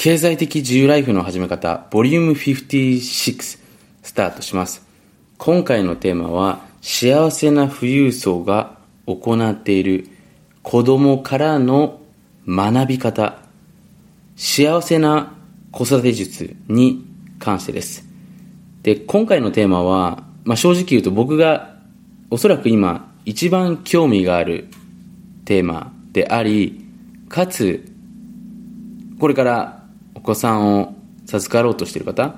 経済的自由ライフの始め方、ボリューム56、スタートします。今回のテーマは、幸せな富裕層が行っている子供からの学び方、幸せな子育て術に関してです。で、今回のテーマは、まあ、正直言うと僕がおそらく今一番興味があるテーマであり、かつ、これから子さんを授かろうとしている方、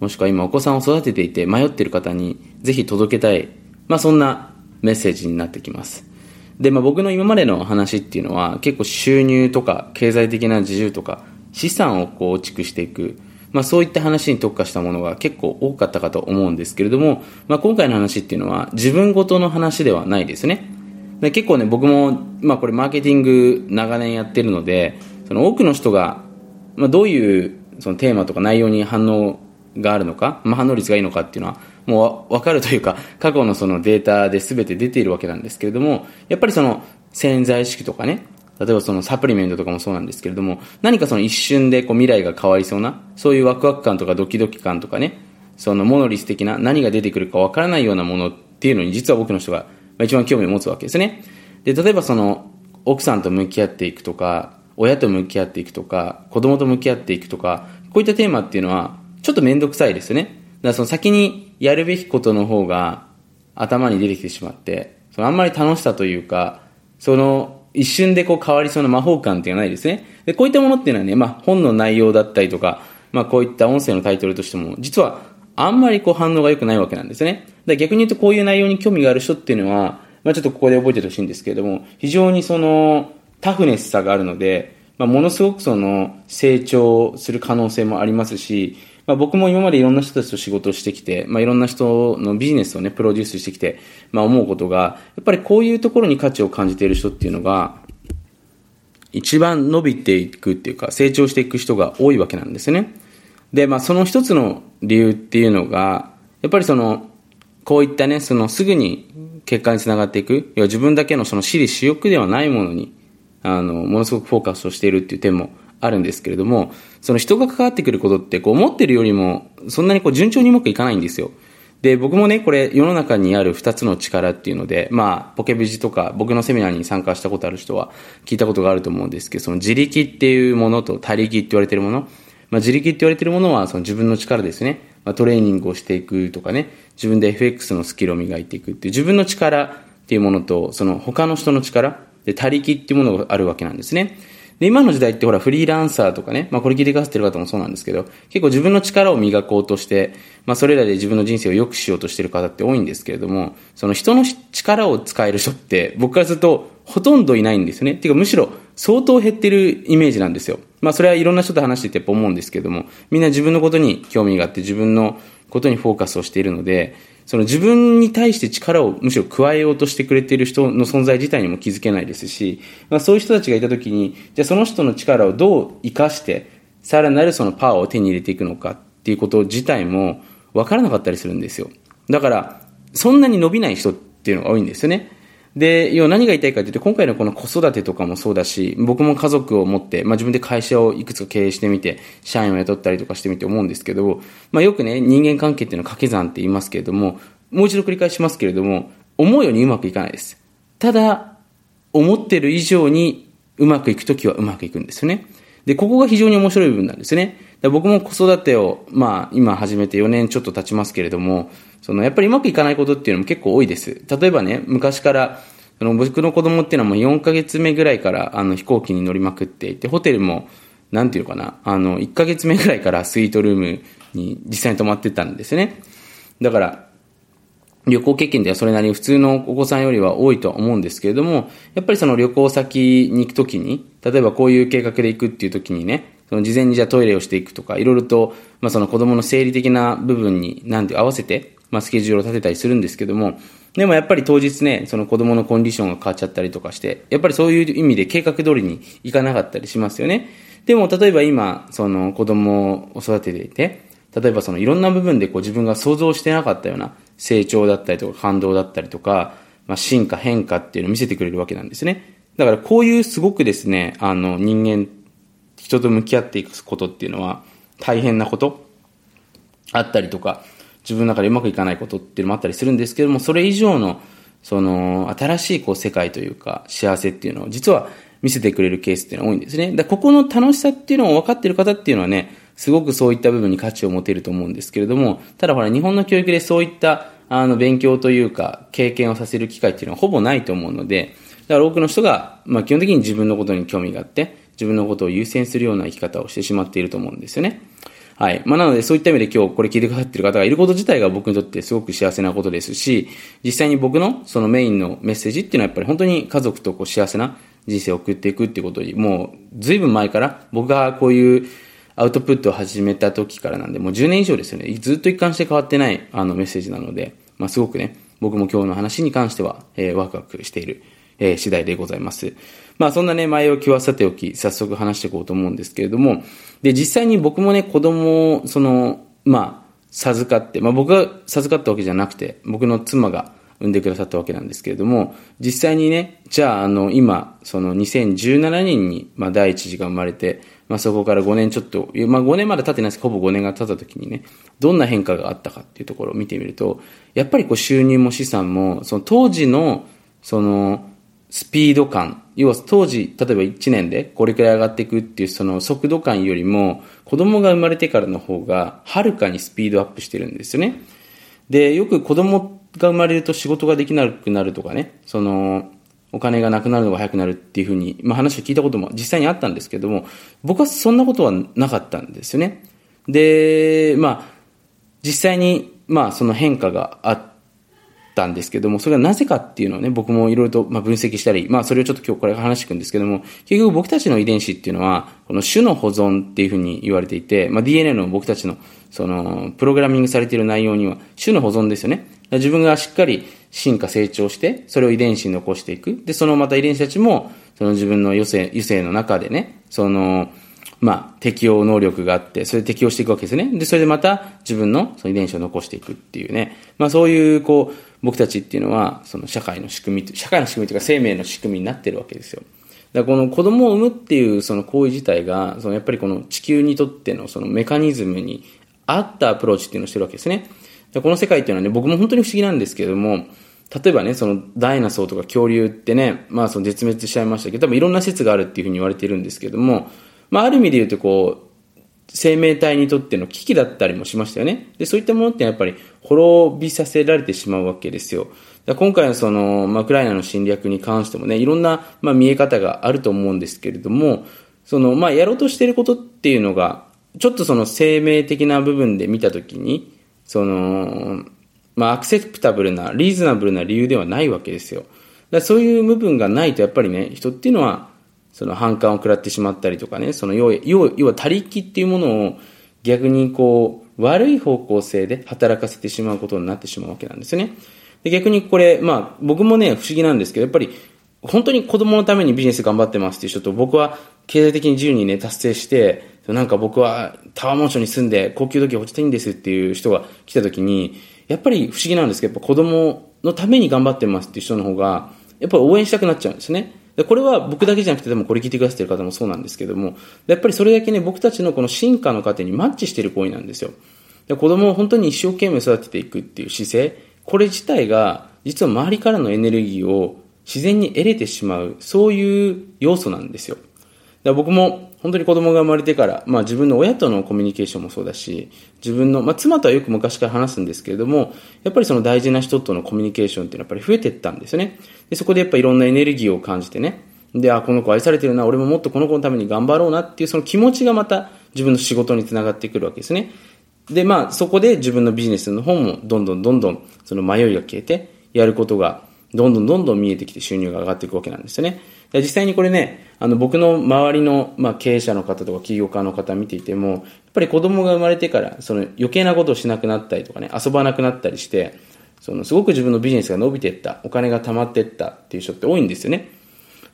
もしくは今お子さんを育てていて迷っている方にぜひ届けたい、まあそんなメッセージになってきます。で、まあ僕の今までの話っていうのは結構収入とか経済的な自由とか資産を構築していく、まあそういった話に特化したものが結構多かったかと思うんですけれども、まあ今回の話っていうのは自分ごとの話ではないですね。で結構ね、僕も、まあこれマーケティング長年やってるので、その多くの人がまあ、どういうそのテーマとか内容に反応があるのか、まあ、反応率がいいのかっていうのはもう分かるというか 過去のそのデータで全て出ているわけなんですけれどもやっぱりその潜在意識とかね例えばそのサプリメントとかもそうなんですけれども何かその一瞬でこう未来が変わりそうなそういうワクワク感とかドキドキ感とかねそのモノリス的な何が出てくるか分からないようなものっていうのに実は僕の人が一番興味を持つわけですね。で例えばその奥さんと向き合っていくとか親と向き合っていくとか、子供と向き合っていくとか、こういったテーマっていうのは、ちょっと面倒くさいですよね。だからその先にやるべきことの方が頭に出てきてしまって、そのあんまり楽しさというか、その一瞬でこう変わりそうな魔法感っていうのはないですね。で、こういったものっていうのはね、まあ本の内容だったりとか、まあこういった音声のタイトルとしても、実はあんまりこう反応が良くないわけなんですね。だから逆に言うとこういう内容に興味がある人っていうのは、まあちょっとここで覚えててほしいんですけれども、非常にその、タフネスさがあるので、まあ、ものすごくその成長する可能性もありますし、まあ、僕も今までいろんな人たちと仕事をしてきて、まあ、いろんな人のビジネスをね、プロデュースしてきて、まあ、思うことが、やっぱりこういうところに価値を感じている人っていうのが、一番伸びていくっていうか、成長していく人が多いわけなんですね。で、まあ、その一つの理由っていうのが、やっぱりその、こういったね、そのすぐに結果につながっていく、要は自分だけのその私利私欲ではないものに、あの、ものすごくフォーカスをしているっていう点もあるんですけれども、その人が関わってくることって、こう思ってるよりも、そんなにこう順調にうまくいかないんですよ。で、僕もね、これ世の中にある二つの力っていうので、まあ、ポケビジとか僕のセミナーに参加したことある人は聞いたことがあると思うんですけど、その自力っていうものと他力って言われてるもの、まあ、自力って言われてるものはその自分の力ですね。まあ、トレーニングをしていくとかね、自分で FX のスキルを磨いていくっていう自分の力っていうものと、その他の人の力、で、他力っていうものがあるわけなんですね。で、今の時代ってほら、フリーランサーとかね、まあこれ聞いてくださってる方もそうなんですけど、結構自分の力を磨こうとして、まあそれらで自分の人生を良くしようとしてる方って多いんですけれども、その人の力を使える人って僕からするとほとんどいないんですね。ていうかむしろ相当減ってるイメージなんですよ。まあそれはいろんな人と話しててやっぱ思うんですけども、みんな自分のことに興味があって自分のことにフォーカスをしているので、その自分に対して力をむしろ加えようとしてくれている人の存在自体にも気づけないですし、まあ、そういう人たちがいた時に、じゃあその人の力をどう生かして、さらなるそのパワーを手に入れていくのかっていうこと自体も分からなかったりするんですよ。だから、そんなに伸びない人っていうのが多いんですよね。で、要は何が言いたいかというと、今回のこの子育てとかもそうだし、僕も家族を持って、まあ自分で会社をいくつか経営してみて、社員を雇ったりとかしてみて思うんですけど、まあよくね、人間関係っていうのは掛け算って言いますけれども、もう一度繰り返しますけれども、思うようにうまくいかないです。ただ、思ってる以上にうまくいくときはうまくいくんですよね。で、ここが非常に面白い部分なんですね。僕も子育てを、まあ、今始めて4年ちょっと経ちますけれども、その、やっぱりうまくいかないことっていうのも結構多いです。例えばね、昔から、その僕の子供っていうのはもう4ヶ月目ぐらいからあの飛行機に乗りまくっていて、ホテルも、なんていうかな、あの、1ヶ月目ぐらいからスイートルームに実際に泊まってたんですね。だから、旅行経験ではそれなりに普通のお子さんよりは多いとは思うんですけれども、やっぱりその旅行先に行くときに、例えばこういう計画で行くっていうときにね、その事前にじゃあトイレをしていくとか、いろいろと、まあその子供の生理的な部分になんて合わせて、まあスケジュールを立てたりするんですけども、でもやっぱり当日ね、その子供のコンディションが変わっちゃったりとかして、やっぱりそういう意味で計画通りに行かなかったりしますよね。でも例えば今、その子供を育てていて、例えばそのいろんな部分でこう自分が想像してなかったような成長だったりとか感動だったりとか、まあ、進化変化っていうのを見せてくれるわけなんですね。だからこういうすごくですね、あの人間、人と向き合っていくことっていうのは大変なことあったりとか、自分の中でうまくいかないことっていうのもあったりするんですけども、それ以上の、その、新しいこう世界というか、幸せっていうのを実は見せてくれるケースっていうのは多いんですね。で、ここの楽しさっていうのを分かってる方っていうのはね、すごくそういった部分に価値を持てると思うんですけれども、ただほら、日本の教育でそういった、あの、勉強というか、経験をさせる機会っていうのはほぼないと思うので、だから多くの人が、まあ基本的に自分のことに興味があって、自分のことを優先するような生き方をしてしまっていると思うんですよね。はい。まあ、なので、そういった意味で今日これ聞いてくださっている方がいること自体が僕にとってすごく幸せなことですし、実際に僕のそのメインのメッセージっていうのはやっぱり本当に家族とこう幸せな人生を送っていくっていうことに、もう随分前から僕がこういうアウトプットを始めた時からなんで、もう10年以上ですよね。ずっと一貫して変わってないあのメッセージなので、まあ、すごくね、僕も今日の話に関しては、えー、ワクワクしている、えー、次第でございます。まあそんなね、前置きはさておき、早速話していこうと思うんですけれども、で、実際に僕もね、子供を、その、まあ、授かって、まあ僕が授かったわけじゃなくて、僕の妻が産んでくださったわけなんですけれども、実際にね、じゃあ、あの、今、その2017年に、まあ第一次が生まれて、まあそこから5年ちょっと、まあ5年まだ経ってないですけど、ほぼ5年が経った時にね、どんな変化があったかっていうところを見てみると、やっぱりこう収入も資産も、その当時の、その、スピード感、要は当時、例えば1年でこれくらい上がっていくっていうその速度感よりも、子供が生まれてからの方が、はるかにスピードアップしてるんですよね。で、よく子供が生まれると仕事ができなくなるとかね、その、お金がなくなるのが早くなるっていうふうに、まあ話を聞いたことも実際にあったんですけども、僕はそんなことはなかったんですよね。で、まあ、実際に、まあその変化があって、たんですけども、それはなぜかっていうのをね、僕もいろいろとま分析したり、まあそれをちょっと今日これから話していくんですけども、結局僕たちの遺伝子っていうのは、この種の保存っていうふうに言われていて、まあ DNA の僕たちのその、プログラミングされている内容には、種の保存ですよね。自分がしっかり進化成長して、それを遺伝子に残していく。で、そのまた遺伝子たちも、その自分の余生、余生の中でね、その、まあ、適応能力があって、それで適応していくわけですね。で、それでまた自分のその遺伝子を残していくっていうね。まあ、そういう、こう、僕たちっていうのは、その社会の仕組み、社会の仕組みというか生命の仕組みになってるわけですよ。だからこの子供を産むっていうその行為自体が、そのやっぱりこの地球にとってのそのメカニズムに合ったアプローチっていうのをしてるわけですね。この世界っていうのはね、僕も本当に不思議なんですけれども、例えばね、そのダイナソーとか恐竜ってね、まあその絶滅しちゃいましたけど、多分いろんな説があるっていうふうに言われてるんですけども、まあある意味で言うとこう、生命体にとっての危機だったりもしましたよね。で、そういったものってやっぱり滅びさせられてしまうわけですよ。今回のその、まあ、ウクライナの侵略に関してもね、いろんな、まあ、見え方があると思うんですけれども、その、まあ、やろうとしていることっていうのが、ちょっとその生命的な部分で見たときに、その、まあ、アクセプタブルな、リーズナブルな理由ではないわけですよ。だそういう部分がないと、やっぱりね、人っていうのは、その反感を食らってしまったりとかね、その要要要は他力っていうものを逆にこう、悪い方向性で働かせてしまうことになってしまうわけなんですよね。で逆にこれ、まあ僕もね、不思議なんですけど、やっぱり本当に子供のためにビジネス頑張ってますっていう人と、僕は経済的に自由にね、達成して、なんか僕はタワーマンションに住んで高級時計落ちていいんですっていう人が来た時に、やっぱり不思議なんですけど、やっぱ子供のために頑張ってますっていう人の方が、やっぱり応援したくなっちゃうんですね。でこれは僕だけじゃなくて、でもこれ聞いてくださってる方もそうなんですけども、やっぱりそれだけね、僕たちのこの進化の過程にマッチしている行為なんですよ。で子供を本当に一生懸命育てていくっていう姿勢、これ自体が、実は周りからのエネルギーを自然に得れてしまう、そういう要素なんですよ。だ僕も本当に子供が生まれてから、まあ自分の親とのコミュニケーションもそうだし、自分の、まあ妻とはよく昔から話すんですけれども、やっぱりその大事な人とのコミュニケーションっていうのはやっぱり増えていったんですよね。で、そこでやっぱいろんなエネルギーを感じてね、で、あ、この子愛されてるな、俺ももっとこの子のために頑張ろうなっていうその気持ちがまた自分の仕事につながってくるわけですね。で、まあそこで自分のビジネスの方もどんどんどんどんその迷いが消えて、やることがどんどんどんどん見えてきて収入が上がっていくわけなんですよね。実際にこれね、あの僕の周りの、まあ、経営者の方とか起業家の方見ていても、やっぱり子供が生まれてからその余計なことをしなくなったりとかね、遊ばなくなったりして、そのすごく自分のビジネスが伸びていった、お金が貯まっていったっていう人って多いんですよね。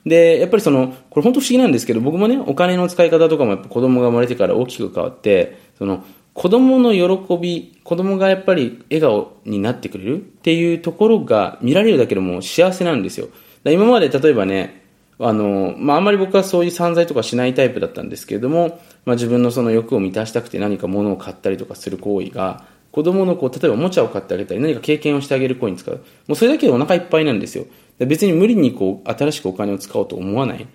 で、やっぱりその、これ本当不思議なんですけど、僕もね、お金の使い方とかもやっぱ子供が生まれてから大きく変わって、その、子供の喜び、子供がやっぱり笑顔になってくれるっていうところが見られるだけでも幸せなんですよ。今まで例えばね、あの、まあ、あんまり僕はそういう散財とかしないタイプだったんですけれども、まあ、自分のその欲を満たしたくて何か物を買ったりとかする行為が、子供のこう、例えばおもちゃを買ってあげたり、何か経験をしてあげる行為に使う。もうそれだけでお腹いっぱいなんですよ。別に無理にこう、新しくお金を使おうと思わない。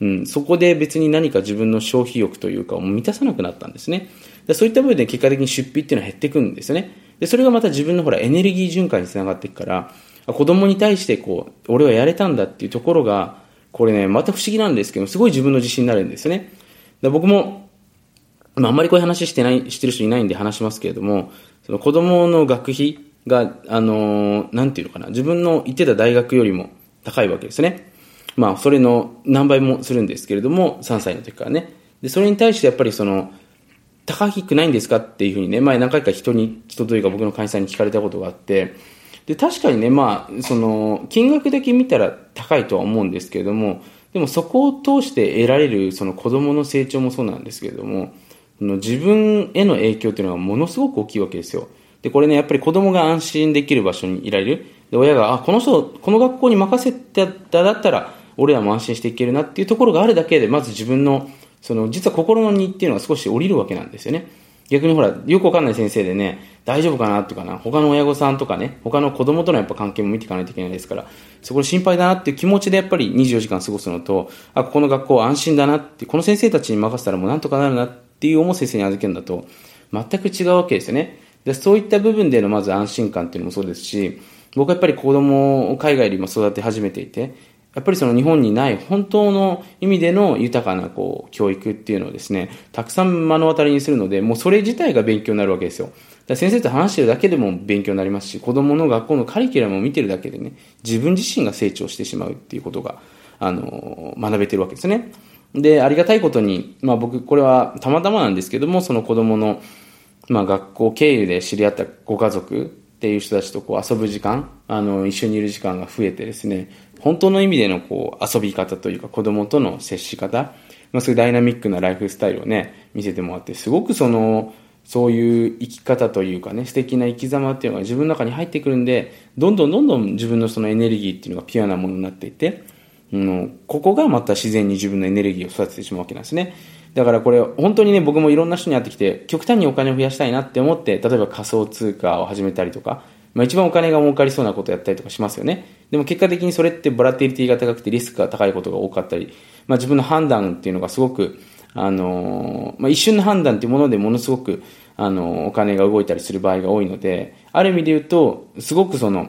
うん、そこで別に何か自分の消費欲というか、満たさなくなったんですね。でそういった部分で結果的に出費っていうのは減っていくんですよね。で、それがまた自分のほら、エネルギー循環につながっていくから、子供に対してこう、俺はやれたんだっていうところが、これね、また不思議なんですけど、すごい自分の自信になるんですよね。で僕も、まあ、あんまりこういう話してない、してる人いないんで話しますけれども、その子供の学費が、あのー、なんていうのかな、自分の行ってた大学よりも高いわけですね。まあ、それの何倍もするんですけれども、3歳の時からね。で、それに対してやっぱりその、高くないんですかっていうふうにね、前何回か人に、人というか僕の会社に聞かれたことがあって、で、確かにね、まあ、その、金額だけ見たら高いとは思うんですけれども、でもそこを通して得られるその子供の成長もそうなんですけれども、自分への影響っていうのはものすごく大きいわけですよ。で、これね、やっぱり子供が安心できる場所にいられる。で、親が、あ、この人、この学校に任せてただったら、俺らも安心していけるなっていうところがあるだけで、まず自分の、その、実は心の荷っていうのが少し降りるわけなんですよね。逆にほら、よくわかんない先生でね、大丈夫かなとかな、他の親御さんとかね、他の子供とのやっぱ関係も見ていかないといけないですから、そこで心配だなっていう気持ちでやっぱり24時間過ごすのと、あ、ここの学校安心だなって、この先生たちに任せたらもうなんとかなるなっていう思う先生に預けるんだと、全く違うわけですよね。で、そういった部分でのまず安心感っていうのもそうですし、僕はやっぱり子供を海外で今育て始めていて、やっぱりその日本にない本当の意味での豊かなこう教育っていうのをですね、たくさん目の当たりにするので、もうそれ自体が勉強になるわけですよ。だ先生と話してるだけでも勉強になりますし、子供の学校のカリキュラムを見てるだけでね、自分自身が成長してしまうっていうことが、あの、学べてるわけですね。で、ありがたいことに、まあ僕、これはたまたまなんですけども、その子供の、まあ学校経由で知り合ったご家族っていう人たちとこう遊ぶ時間、あの、一緒にいる時間が増えてですね、本当の意味でのこう遊び方というか子供との接し方、まあ、そういうダイナミックなライフスタイルをね、見せてもらって、すごくその、そういう生き方というかね、素敵な生き様っていうのが自分の中に入ってくるんで、どんどんどんどん自分のそのエネルギーっていうのがピュアなものになっていて、うん、ここがまた自然に自分のエネルギーを育ててしまうわけなんですね。だからこれ、本当にね、僕もいろんな人に会ってきて、極端にお金を増やしたいなって思って、例えば仮想通貨を始めたりとか、まあ、一番お金が儲かりそうなことをやったりとかしますよね。でも結果的にそれってボラティリティが高くてリスクが高いことが多かったり、まあ、自分の判断っていうのがすごく、あの、まあ、一瞬の判断っていうものでものすごく、あの、お金が動いたりする場合が多いので、ある意味で言うと、すごくその、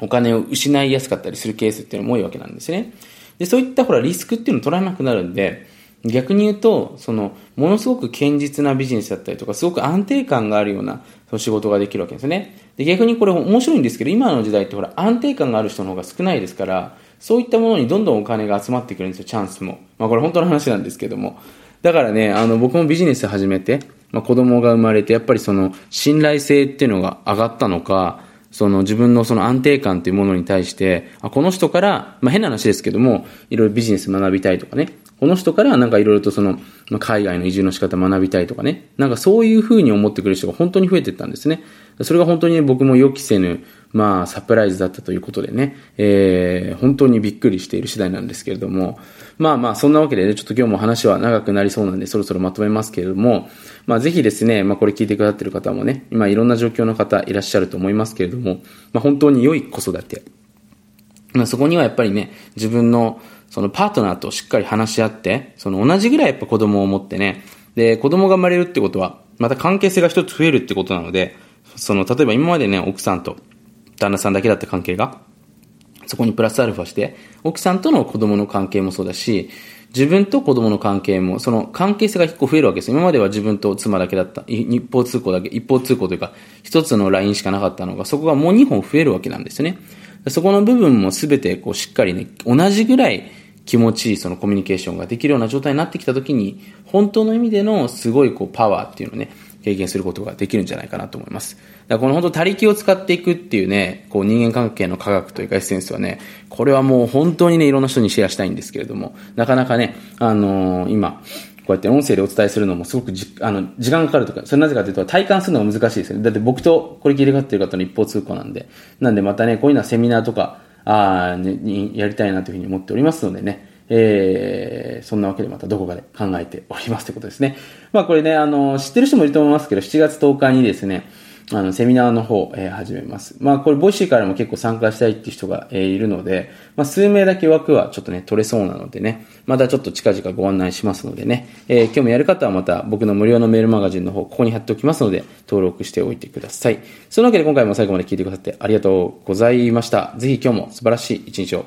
お金を失いやすかったりするケースっていうのも多いわけなんですね。で、そういったほらリスクっていうのを取らなくなるんで、逆に言うと、その、ものすごく堅実なビジネスだったりとか、すごく安定感があるような、その仕事ができるわけですね。で、逆にこれ面白いんですけど、今の時代ってほら、安定感がある人の方が少ないですから、そういったものにどんどんお金が集まってくるんですよ、チャンスも。まあこれ本当の話なんですけども。だからね、あの、僕もビジネス始めて、まあ子供が生まれて、やっぱりその、信頼性っていうのが上がったのか、その自分のその安定感というものに対して、あこの人から、まあ変な話ですけども、いろいろビジネス学びたいとかね、この人からなんかいろいろとその、海外の移住の仕方学びたいとかね、なんかそういうふうに思ってくる人が本当に増えていったんですね。それが本当に、僕も予期せぬ、まあ、サプライズだったということでね、えー、本当にびっくりしている次第なんですけれども、まあまあ、そんなわけでね、ちょっと今日も話は長くなりそうなんで、そろそろまとめますけれども、まあ、ぜひですね、まあ、これ聞いてくださっている方もね、今いろんな状況の方いらっしゃると思いますけれども、まあ、本当に良い子育て。まあ、そこにはやっぱりね、自分の、そのパートナーとしっかり話し合って、その同じぐらいやっぱ子供を持ってね、で、子供が生まれるってことは、また関係性が一つ増えるってことなので、その、例えば今までね、奥さんと旦那さんだけだった関係が、そこにプラスアルファして、奥さんとの子供の関係もそうだし、自分と子供の関係も、その関係性が結構増えるわけです。今までは自分と妻だけだった。一方通行だけ、一方通行というか、一つのラインしかなかったのが、そこがもう二本増えるわけなんですよね。そこの部分もすべてこうしっかりね、同じぐらい気持ちいいそのコミュニケーションができるような状態になってきたときに、本当の意味でのすごいこうパワーっていうのをね、経験することができるんじゃないかなと思います。だからこの本当他力を使っていくっていうね、こう人間関係の科学というかエッセンスはね、これはもう本当にね、いろんな人にシェアしたいんですけれども、なかなかね、あのー、今、こうやって音声でお伝えするのもすごくじあの時間かかるとか、それなぜかというと体感するのが難しいですよね。だって僕とこれ聞いてかってる方の一方通行なんで。なんでまたね、こういうのはセミナーとか、あね、にやりたいなというふうに思っておりますのでね、えー、そんなわけでまたどこかで考えておりますということですね。まあこれね、あの、知ってる人もいると思いますけど、7月10日にですね、あの、セミナーの方、えー、始めます。まあ、これ、 Voicy からも結構参加したいっていう人が、えー、いるので、まあ、数名だけ枠はちょっとね、取れそうなのでね、またちょっと近々ご案内しますのでね、えー、興味ある方はまた僕の無料のメールマガジンの方、ここに貼っておきますので、登録しておいてください。そんなわけで今回も最後まで聞いてくださってありがとうございました。ぜひ今日も素晴らしい一日を